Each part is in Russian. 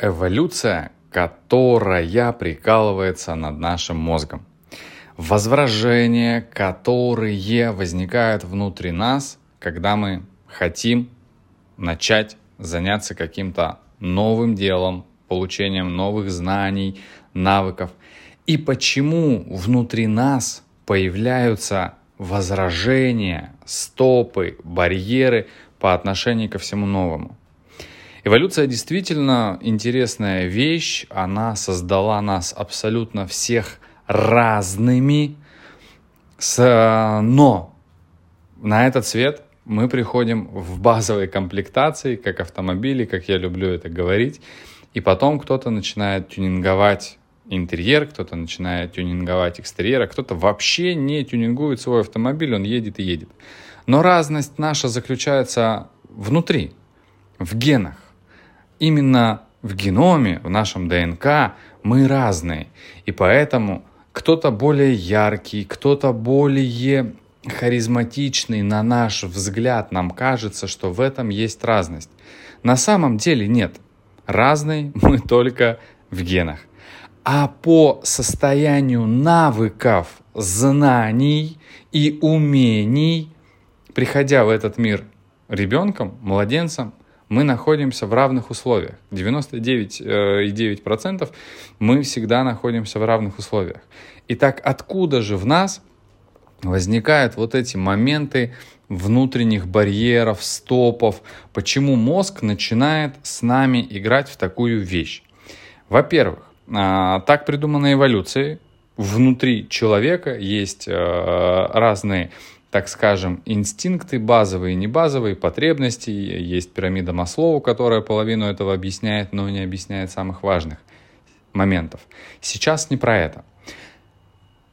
Эволюция, которая прикалывается над нашим мозгом. Возражения, которые возникают внутри нас, когда мы хотим начать заняться каким-то новым делом, получением новых знаний, навыков. И почему внутри нас появляются возражения, стопы, барьеры по отношению ко всему новому. Эволюция действительно интересная вещь, она создала нас абсолютно всех разными, но на этот свет мы приходим в базовой комплектации, как автомобили, как я люблю это говорить, и потом кто-то начинает тюнинговать интерьер, кто-то начинает тюнинговать экстерьер, а кто-то вообще не тюнингует свой автомобиль, он едет и едет. Но разность наша заключается внутри, в генах. Именно в геноме, в нашем ДНК мы разные. И поэтому кто-то более яркий, кто-то более харизматичный на наш взгляд. Нам кажется, что в этом есть разность. На самом деле нет. Разные мы только в генах а по состоянию навыков, знаний и умений, приходя в этот мир ребенком, младенцем, мы находимся в равных условиях. 99,9% э, мы всегда находимся в равных условиях. Итак, откуда же в нас возникают вот эти моменты внутренних барьеров, стопов? Почему мозг начинает с нами играть в такую вещь? Во-первых, а, так придумана эволюция. Внутри человека есть э, разные, так скажем, инстинкты, базовые и небазовые, потребности. Есть пирамида Маслоу, которая половину этого объясняет, но не объясняет самых важных моментов. Сейчас не про это,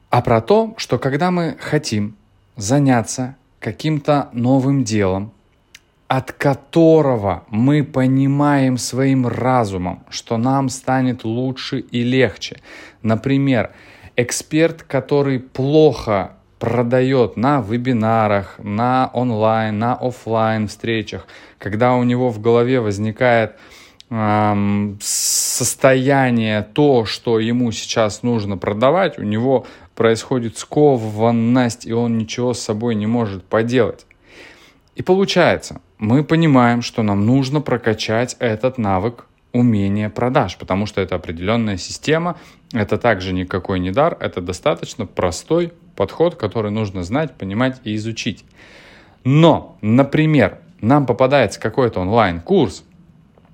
а про то, что когда мы хотим заняться каким-то новым делом, от которого мы понимаем своим разумом, что нам станет лучше и легче. Например, эксперт, который плохо продает на вебинарах, на онлайн, на офлайн встречах, когда у него в голове возникает эм, состояние то, что ему сейчас нужно продавать, у него происходит скованность, и он ничего с собой не может поделать. И получается, мы понимаем, что нам нужно прокачать этот навык умения продаж, потому что это определенная система, это также никакой не дар, это достаточно простой подход, который нужно знать, понимать и изучить. Но, например, нам попадается какой-то онлайн-курс,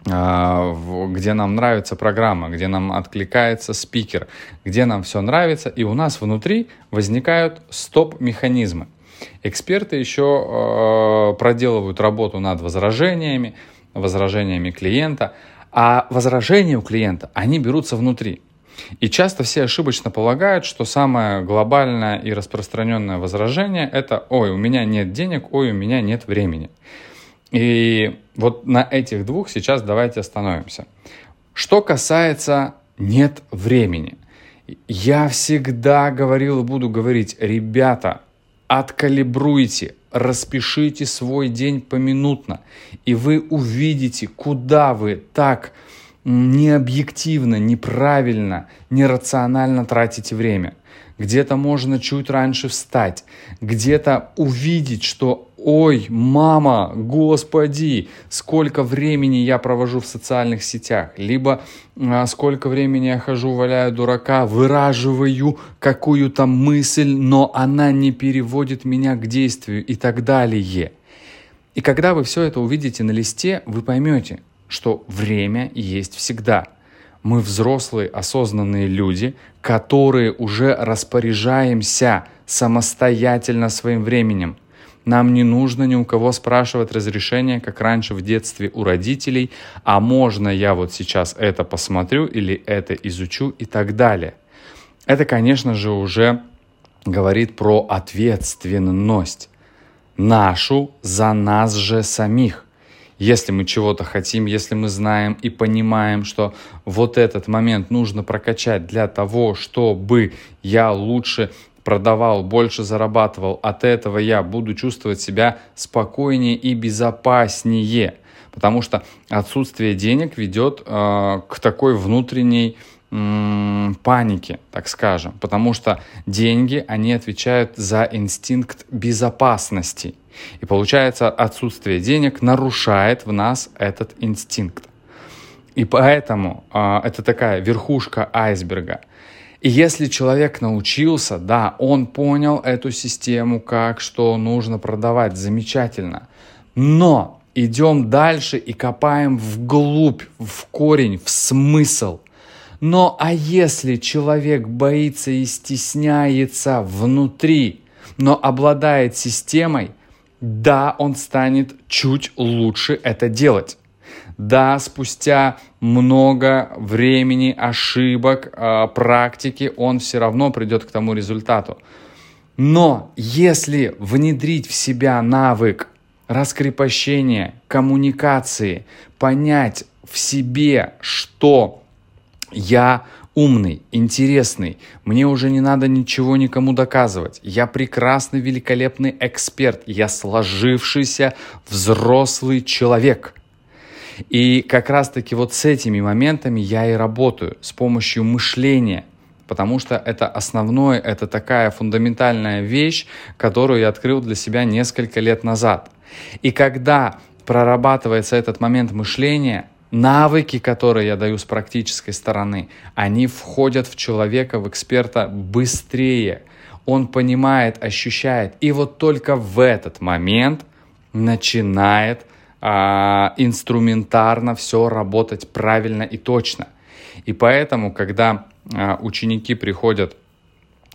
а, где нам нравится программа, где нам откликается спикер, где нам все нравится, и у нас внутри возникают стоп-механизмы. Эксперты еще э, проделывают работу над возражениями, возражениями клиента, а возражения у клиента, они берутся внутри. И часто все ошибочно полагают, что самое глобальное и распространенное возражение это «Ой, у меня нет денег, ой, у меня нет времени». И вот на этих двух сейчас давайте остановимся. Что касается «нет времени», я всегда говорил и буду говорить, ребята, откалибруйте, распишите свой день поминутно, и вы увидите, куда вы так необъективно, неправильно, нерационально тратите время. Где-то можно чуть раньше встать, где-то увидеть, что ой, мама, господи, сколько времени я провожу в социальных сетях, либо а, сколько времени я хожу, валяю дурака, выраживаю какую-то мысль, но она не переводит меня к действию и так далее. И когда вы все это увидите на листе, вы поймете, что время есть всегда. Мы взрослые, осознанные люди, которые уже распоряжаемся самостоятельно своим временем – нам не нужно ни у кого спрашивать разрешения, как раньше в детстве у родителей, а можно я вот сейчас это посмотрю или это изучу и так далее. Это, конечно же, уже говорит про ответственность нашу за нас же самих. Если мы чего-то хотим, если мы знаем и понимаем, что вот этот момент нужно прокачать для того, чтобы я лучше продавал, больше зарабатывал, от этого я буду чувствовать себя спокойнее и безопаснее. Потому что отсутствие денег ведет э, к такой внутренней паники, так скажем, потому что деньги, они отвечают за инстинкт безопасности. И получается, отсутствие денег нарушает в нас этот инстинкт. И поэтому э, это такая верхушка айсберга. И если человек научился, да, он понял эту систему, как что нужно продавать, замечательно. Но идем дальше и копаем вглубь, в корень, в смысл. Но а если человек боится и стесняется внутри, но обладает системой, да, он станет чуть лучше это делать. Да, спустя много времени, ошибок, э, практики, он все равно придет к тому результату. Но если внедрить в себя навык раскрепощения, коммуникации, понять в себе, что я умный, интересный, мне уже не надо ничего никому доказывать. Я прекрасный, великолепный эксперт, я сложившийся взрослый человек – и как раз-таки вот с этими моментами я и работаю, с помощью мышления, потому что это основное, это такая фундаментальная вещь, которую я открыл для себя несколько лет назад. И когда прорабатывается этот момент мышления, навыки, которые я даю с практической стороны, они входят в человека, в эксперта быстрее. Он понимает, ощущает. И вот только в этот момент начинает а, инструментарно все работать правильно и точно. И поэтому, когда а, ученики приходят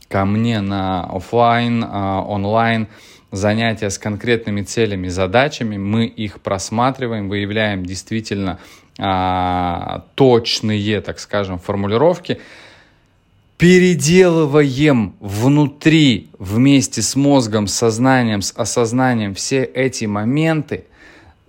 ко мне на офлайн, а, онлайн занятия с конкретными целями, задачами, мы их просматриваем, выявляем действительно а, точные, так скажем, формулировки, переделываем внутри вместе с мозгом, сознанием, с осознанием все эти моменты –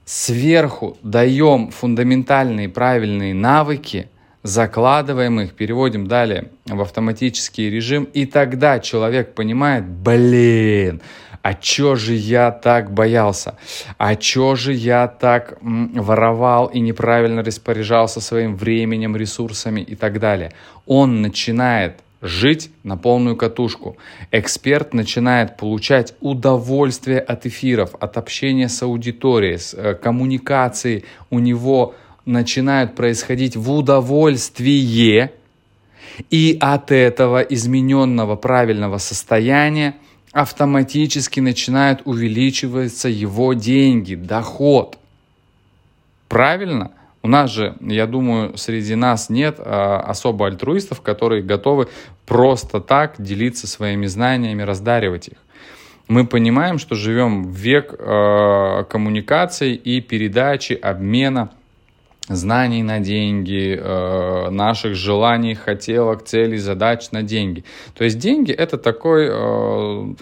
сверху даем фундаментальные правильные навыки, закладываем их, переводим далее в автоматический режим, и тогда человек понимает, блин, а чё же я так боялся? А чё же я так воровал и неправильно распоряжался своим временем, ресурсами и так далее? Он начинает жить на полную катушку. Эксперт начинает получать удовольствие от эфиров, от общения с аудиторией, с э, коммуникации у него начинают происходить в удовольствие, и от этого измененного правильного состояния автоматически начинают увеличиваться его деньги, доход. Правильно? У нас же, я думаю, среди нас нет а, особо альтруистов, которые готовы просто так делиться своими знаниями, раздаривать их. Мы понимаем, что живем в век э, коммуникаций и передачи, обмена знаний на деньги, э, наших желаний, хотелок, целей, задач на деньги. То есть деньги это такой э,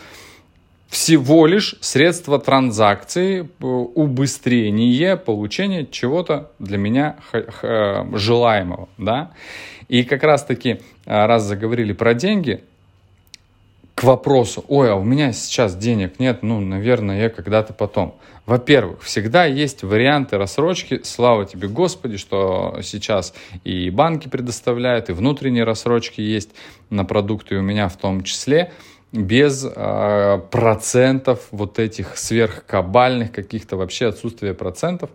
всего лишь средство транзакции, э, убыстрение получения чего-то для меня желаемого, да. И как раз-таки, э, раз заговорили про деньги, к вопросу, ой, а у меня сейчас денег нет, ну, наверное, я когда-то потом. Во-первых, всегда есть варианты рассрочки. Слава тебе, Господи, что сейчас и банки предоставляют, и внутренние рассрочки есть на продукты у меня в том числе без э, процентов вот этих сверхкабальных каких-то вообще отсутствия процентов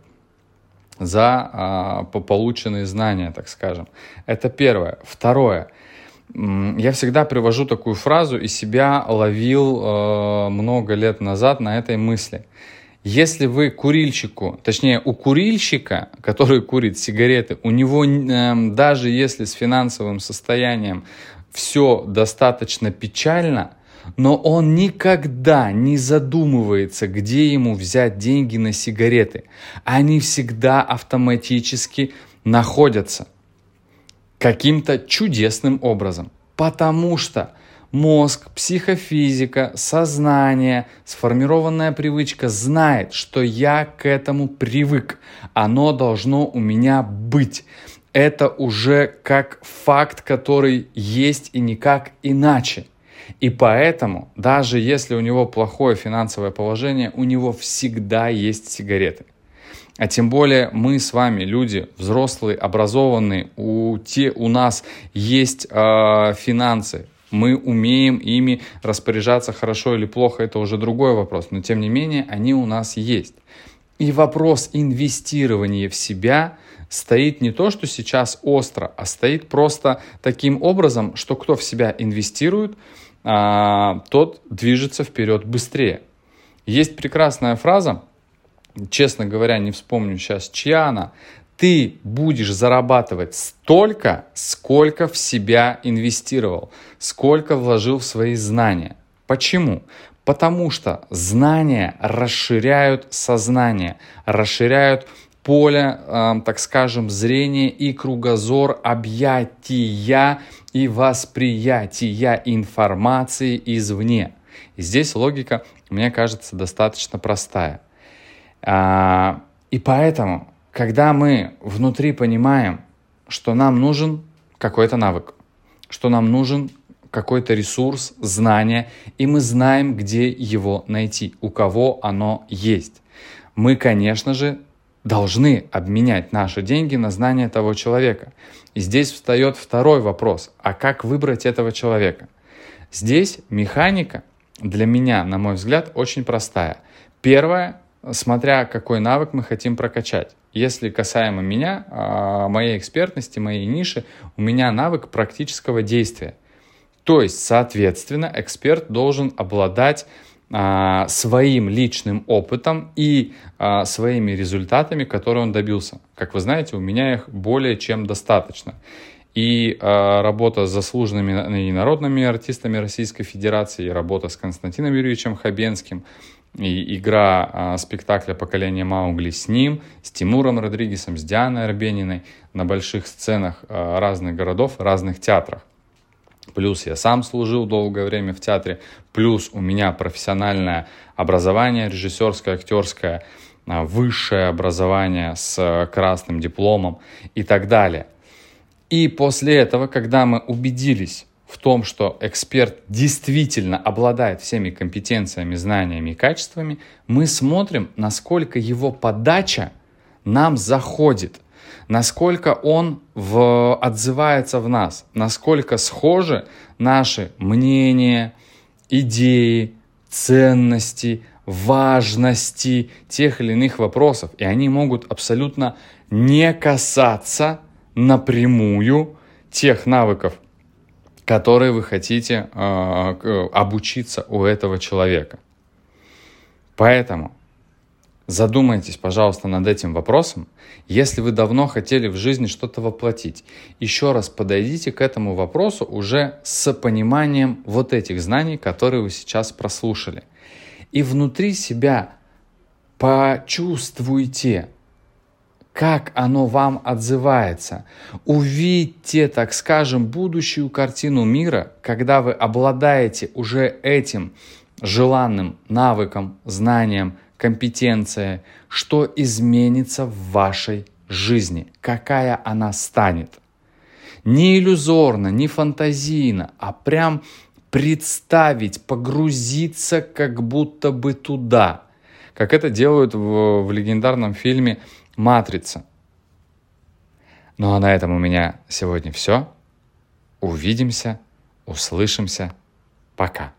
за э, полученные знания, так скажем. Это первое. Второе. Я всегда привожу такую фразу и себя ловил э, много лет назад на этой мысли. Если вы курильщику, точнее у курильщика, который курит сигареты, у него э, даже если с финансовым состоянием все достаточно печально, но он никогда не задумывается, где ему взять деньги на сигареты. Они всегда автоматически находятся каким-то чудесным образом. Потому что мозг, психофизика, сознание, сформированная привычка знает, что я к этому привык. Оно должно у меня быть. Это уже как факт, который есть и никак иначе. И поэтому, даже если у него плохое финансовое положение, у него всегда есть сигареты. А тем более мы с вами люди взрослые, образованные, у, те, у нас есть э, финансы, мы умеем ими распоряжаться хорошо или плохо, это уже другой вопрос, но тем не менее они у нас есть. И вопрос инвестирования в себя стоит не то, что сейчас остро, а стоит просто таким образом, что кто в себя инвестирует, а, тот движется вперед быстрее. Есть прекрасная фраза, честно говоря, не вспомню сейчас, чья она. Ты будешь зарабатывать столько, сколько в себя инвестировал, сколько вложил в свои знания. Почему? Потому что знания расширяют сознание, расширяют поле, э, так скажем, зрения и кругозор объятия и восприятия информации извне. И здесь логика, мне кажется, достаточно простая. А, и поэтому, когда мы внутри понимаем, что нам нужен какой-то навык, что нам нужен какой-то ресурс, знание, и мы знаем, где его найти, у кого оно есть. Мы, конечно же, должны обменять наши деньги на знания того человека. И здесь встает второй вопрос, а как выбрать этого человека? Здесь механика для меня, на мой взгляд, очень простая. Первое, смотря какой навык мы хотим прокачать. Если касаемо меня, а, моей экспертности, моей ниши, у меня навык практического действия. То есть, соответственно, эксперт должен обладать а, своим личным опытом и а, своими результатами, которые он добился. Как вы знаете, у меня их более чем достаточно. И э, работа с заслуженными и народными артистами Российской Федерации, и работа с Константином Юрьевичем Хабенским, и игра э, спектакля «Поколение Маугли» с ним, с Тимуром Родригесом, с Дианой Арбениной на больших сценах э, разных городов, разных театрах. Плюс я сам служил долгое время в театре, плюс у меня профессиональное образование, режиссерское, актерское, высшее образование с красным дипломом и так далее. И после этого, когда мы убедились в том, что эксперт действительно обладает всеми компетенциями, знаниями и качествами, мы смотрим, насколько его подача нам заходит, насколько он в, отзывается в нас, насколько схожи наши мнения, идеи, ценности, важности тех или иных вопросов. И они могут абсолютно не касаться напрямую тех навыков, которые вы хотите э, обучиться у этого человека. Поэтому задумайтесь, пожалуйста, над этим вопросом. Если вы давно хотели в жизни что-то воплотить, еще раз подойдите к этому вопросу уже с пониманием вот этих знаний, которые вы сейчас прослушали. И внутри себя почувствуйте, как оно вам отзывается. Увидьте, так скажем, будущую картину мира, когда вы обладаете уже этим желанным навыком, знанием, компетенцией, что изменится в вашей жизни, какая она станет. Не иллюзорно, не фантазийно, а прям представить, погрузиться как будто бы туда, как это делают в, в легендарном фильме матрица. Ну а на этом у меня сегодня все. Увидимся, услышимся. Пока.